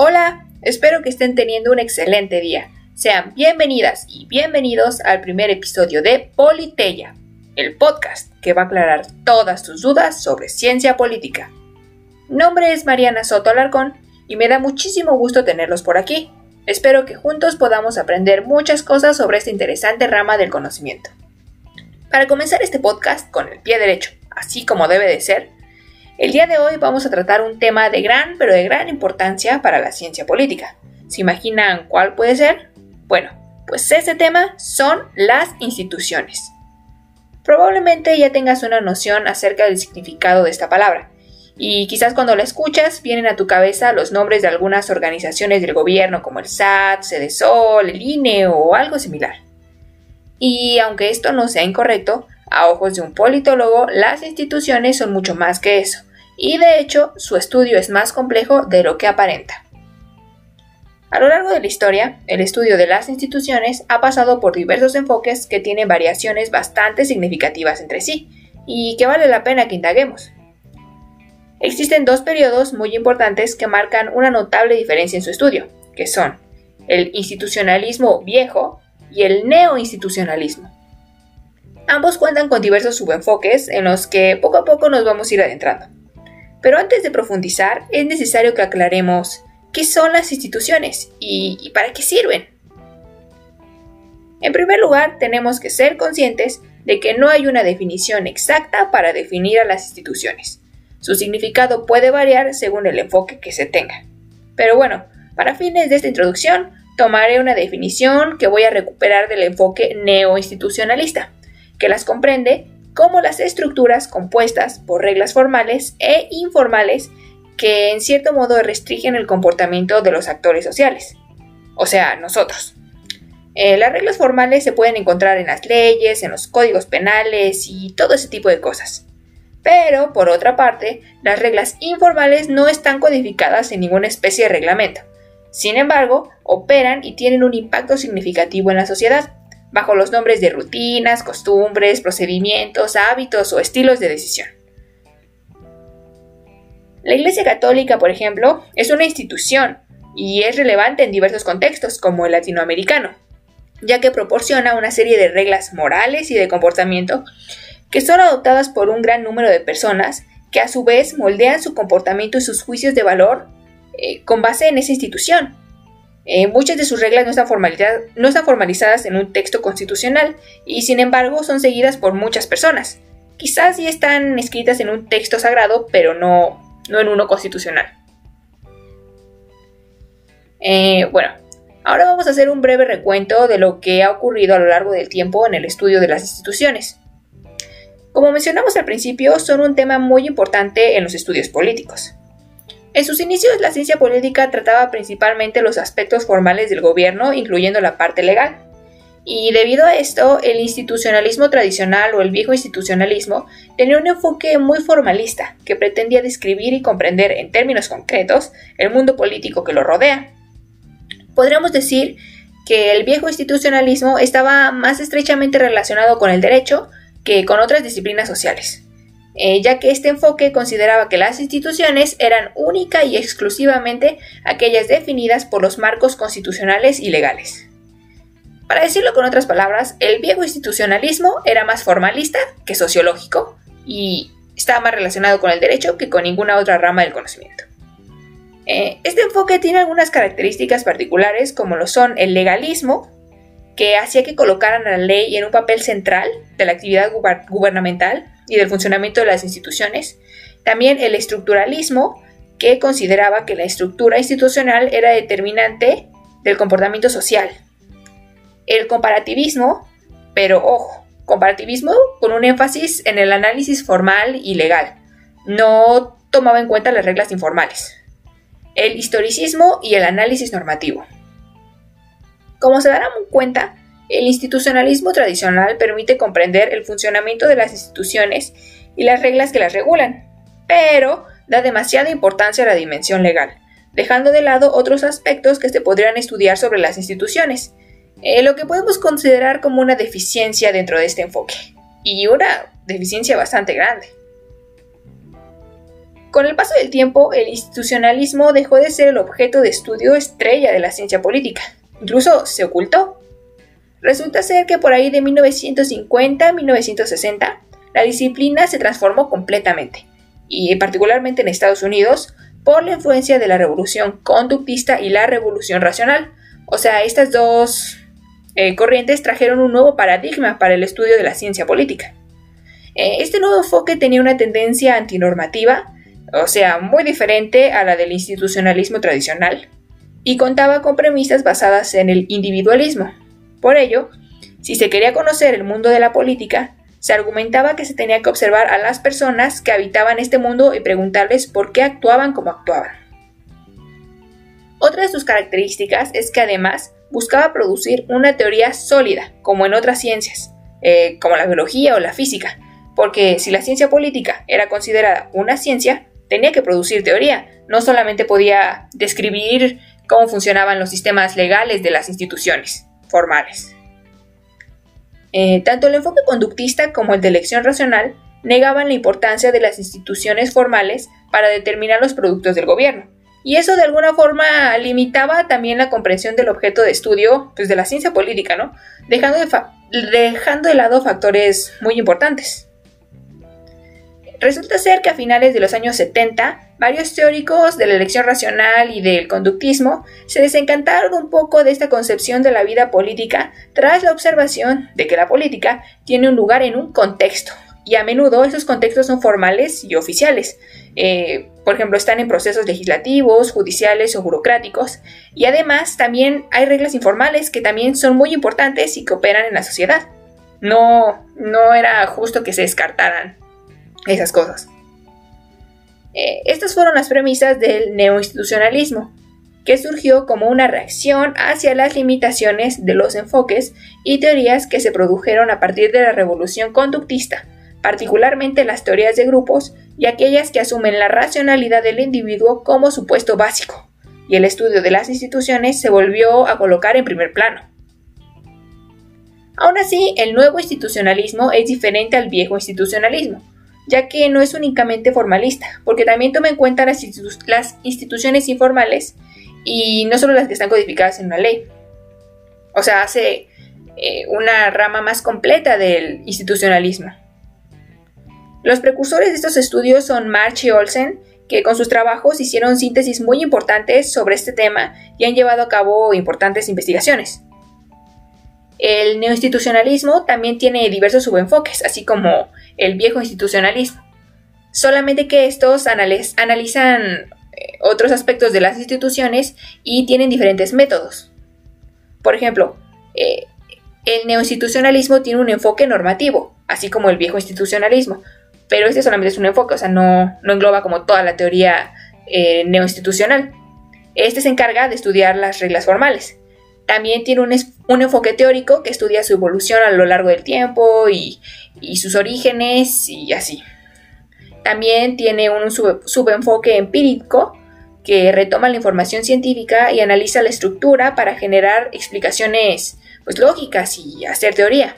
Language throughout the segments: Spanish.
Hola, espero que estén teniendo un excelente día. Sean bienvenidas y bienvenidos al primer episodio de Politeya, el podcast que va a aclarar todas tus dudas sobre ciencia política. Mi nombre es Mariana Soto Alarcón y me da muchísimo gusto tenerlos por aquí. Espero que juntos podamos aprender muchas cosas sobre esta interesante rama del conocimiento. Para comenzar este podcast con el pie derecho, así como debe de ser, el día de hoy vamos a tratar un tema de gran, pero de gran importancia para la ciencia política. ¿Se imaginan cuál puede ser? Bueno, pues ese tema son las instituciones. Probablemente ya tengas una noción acerca del significado de esta palabra, y quizás cuando la escuchas vienen a tu cabeza los nombres de algunas organizaciones del gobierno como el SAT, Sol, el INE o algo similar. Y aunque esto no sea incorrecto, a ojos de un politólogo, las instituciones son mucho más que eso y de hecho su estudio es más complejo de lo que aparenta. A lo largo de la historia, el estudio de las instituciones ha pasado por diversos enfoques que tienen variaciones bastante significativas entre sí y que vale la pena que indaguemos. Existen dos periodos muy importantes que marcan una notable diferencia en su estudio, que son el institucionalismo viejo y el neoinstitucionalismo. Ambos cuentan con diversos subenfoques en los que poco a poco nos vamos a ir adentrando. Pero antes de profundizar, es necesario que aclaremos qué son las instituciones y, para qué sirven. En primer lugar, tenemos que ser conscientes de que no hay una definición exacta para definir a las instituciones. Su significado puede variar según el enfoque que se tenga. Pero bueno, para fines de esta introducción, tomaré una definición que voy a recuperar del enfoque neoinstitucionalista, que las comprende como las estructuras compuestas por reglas formales e informales que en cierto modo restringen el comportamiento de los actores sociales, o sea, nosotros. Eh, las reglas formales se pueden encontrar en las leyes, en los códigos penales y todo ese tipo de cosas. Pero, por otra parte, las reglas informales no están codificadas en ninguna especie de reglamento. Sin embargo, operan y tienen un impacto significativo en la sociedad bajo los nombres de rutinas, costumbres, procedimientos, hábitos o estilos de decisión. La Iglesia Católica, por ejemplo, es una institución y es relevante en diversos contextos, como el latinoamericano, ya que proporciona una serie de reglas morales y de comportamiento que son adoptadas por un gran número de personas que a su vez moldean su comportamiento y sus juicios de valor eh, con base en esa institución. Eh, muchas de sus reglas no están, formalizadas en un texto constitucional y sin embargo son seguidas por muchas personas. Quizás sí están escritas en un texto sagrado, pero no, no en uno constitucional. Eh, bueno, ahora vamos a hacer un breve recuento de lo que ha ocurrido a lo largo del tiempo en el estudio de las instituciones. Como mencionamos al principio, son un tema muy importante en los estudios políticos. En sus inicios, la ciencia política trataba principalmente los aspectos formales del gobierno, incluyendo la parte legal. Y debido a esto, el institucionalismo tradicional o el viejo institucionalismo tenía un enfoque muy formalista, que pretendía describir y comprender en términos concretos el mundo político que lo rodea. Podríamos decir que el viejo institucionalismo estaba más estrechamente relacionado con el derecho que con otras disciplinas sociales. Eh, ya que este enfoque consideraba que las instituciones eran única y exclusivamente aquellas definidas por los marcos constitucionales y legales. Para decirlo con otras palabras, el viejo institucionalismo era más formalista que sociológico y estaba más relacionado con el derecho que con ninguna otra rama del conocimiento. Eh, este enfoque tiene algunas características particulares como lo son el legalismo, que hacía que colocaran a la ley en un papel central de la actividad gubernamental y del funcionamiento de las instituciones. También el estructuralismo, que consideraba que la estructura institucional era determinante del comportamiento social. El comparativismo, pero ojo, comparativismo con un énfasis en el análisis formal y legal. No tomaba en cuenta las reglas informales. El historicismo y el análisis normativo. Como se darán cuenta, el institucionalismo tradicional permite comprender el funcionamiento de las instituciones y las reglas que las regulan, pero da demasiada importancia a la dimensión legal, dejando de lado otros aspectos que se podrían estudiar sobre las instituciones, eh, lo que podemos considerar como una deficiencia dentro de este enfoque, y una deficiencia bastante grande. Con el paso del tiempo, el institucionalismo dejó de ser el objeto de estudio estrella de la ciencia política. Incluso se ocultó. Resulta ser que por ahí de 1950 a 1960, la disciplina se transformó completamente, y particularmente en Estados Unidos, por la influencia de la revolución conductista y la revolución racional. O sea, estas dos eh, corrientes trajeron un nuevo paradigma para el estudio de la ciencia política. Eh, este nuevo enfoque tenía una tendencia antinormativa, o sea, muy diferente a la del institucionalismo tradicional, y contaba con premisas basadas en el individualismo. Por ello, si se quería conocer el mundo de la política, se argumentaba que se tenía que observar a las personas que habitaban este mundo y preguntarles por qué actuaban como actuaban. Otra de sus características es que además buscaba producir una teoría sólida, como en otras ciencias, eh, como la biología o la física, porque si la ciencia política era considerada una ciencia, tenía que producir teoría, no solamente podía describir cómo funcionaban los sistemas legales de las instituciones formales. Eh, tanto el enfoque conductista como el de elección racional negaban la importancia de las instituciones formales para determinar los productos del gobierno. Y eso de alguna forma limitaba también la comprensión del objeto de estudio pues, de la ciencia política, ¿no? Dejando de, dejando de lado factores muy importantes. Resulta ser que a finales de los años 70, varios teóricos de la elección racional y del conductismo se desencantaron un poco de esta concepción de la vida política tras la observación de que la política tiene un lugar en un contexto, y a menudo esos contextos son formales y oficiales. Eh, por ejemplo, están en procesos legislativos, judiciales o burocráticos, y además también hay reglas informales que también son muy importantes y que operan en la sociedad. No, no era justo que se descartaran esas cosas. Eh, estas fueron las premisas del neoinstitucionalismo, que surgió como una reacción hacia las limitaciones de los enfoques y teorías que se produjeron a partir de la revolución conductista, particularmente las teorías de grupos y aquellas que asumen la racionalidad del individuo como supuesto básico, y el estudio de las instituciones se volvió a colocar en primer plano. Aún así, el nuevo institucionalismo es diferente al viejo institucionalismo, ya que no es únicamente formalista, porque también toma en cuenta las, instituciones informales y no solo las que están codificadas en una ley. O sea, hace eh, una rama más completa del institucionalismo. Los precursores de estos estudios son March y Olsen, que con sus trabajos hicieron síntesis muy importantes sobre este tema y han llevado a cabo importantes investigaciones. El neoinstitucionalismo también tiene diversos subenfoques, así como el viejo institucionalismo. Solamente que estos analizan eh, otros aspectos de las instituciones y tienen diferentes métodos. Por ejemplo, eh, el neoinstitucionalismo tiene un enfoque normativo, así como el viejo institucionalismo, pero este solamente es un enfoque, o sea, no, engloba como toda la teoría eh, neoinstitucional. Este se encarga de estudiar las reglas formales. También tiene un, enfoque teórico que estudia su evolución a lo largo del tiempo y, sus orígenes y así. También tiene un subenfoque empírico que retoma la información científica y analiza la estructura para generar explicaciones pues, lógicas y hacer teoría.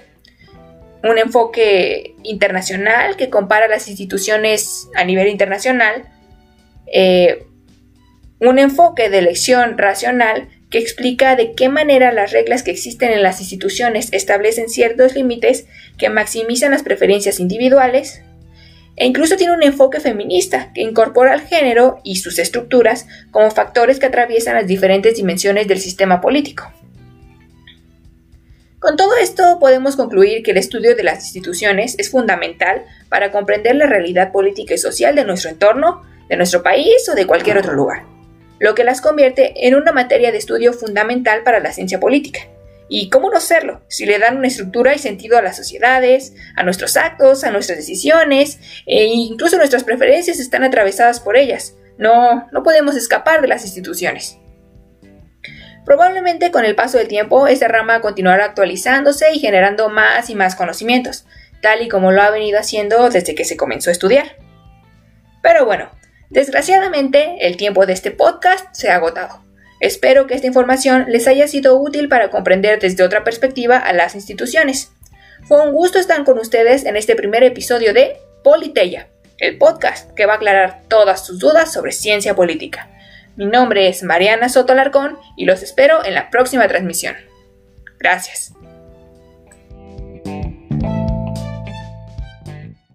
Un enfoque internacional que compara las instituciones a nivel internacional. Eh, un enfoque de elección racional que explica de qué manera las reglas que existen en las instituciones establecen ciertos límites que maximizan las preferencias individuales, e incluso tiene un enfoque feminista que incorpora al género y sus estructuras como factores que atraviesan las diferentes dimensiones del sistema político. Con todo esto podemos concluir que el estudio de las instituciones es fundamental para comprender la realidad política y social de nuestro entorno, de nuestro país o de cualquier otro lugar lo que las convierte en una materia de estudio fundamental para la ciencia política. ¿Y cómo no serlo? Si le dan una estructura y sentido a las sociedades, a nuestros actos, a nuestras decisiones, e incluso nuestras preferencias están atravesadas por ellas. No, no podemos escapar de las instituciones. Probablemente con el paso del tiempo esta rama continuará actualizándose y generando más y más conocimientos, tal y como lo ha venido haciendo desde que se comenzó a estudiar. Pero bueno, Desgraciadamente, el tiempo de este podcast se ha agotado. Espero que esta información les haya sido útil para comprender desde otra perspectiva a las instituciones. Fue un gusto estar con ustedes en este primer episodio de Politeya, el podcast que va a aclarar todas sus dudas sobre ciencia política. Mi nombre es Mariana Soto Larcón y los espero en la próxima transmisión. Gracias.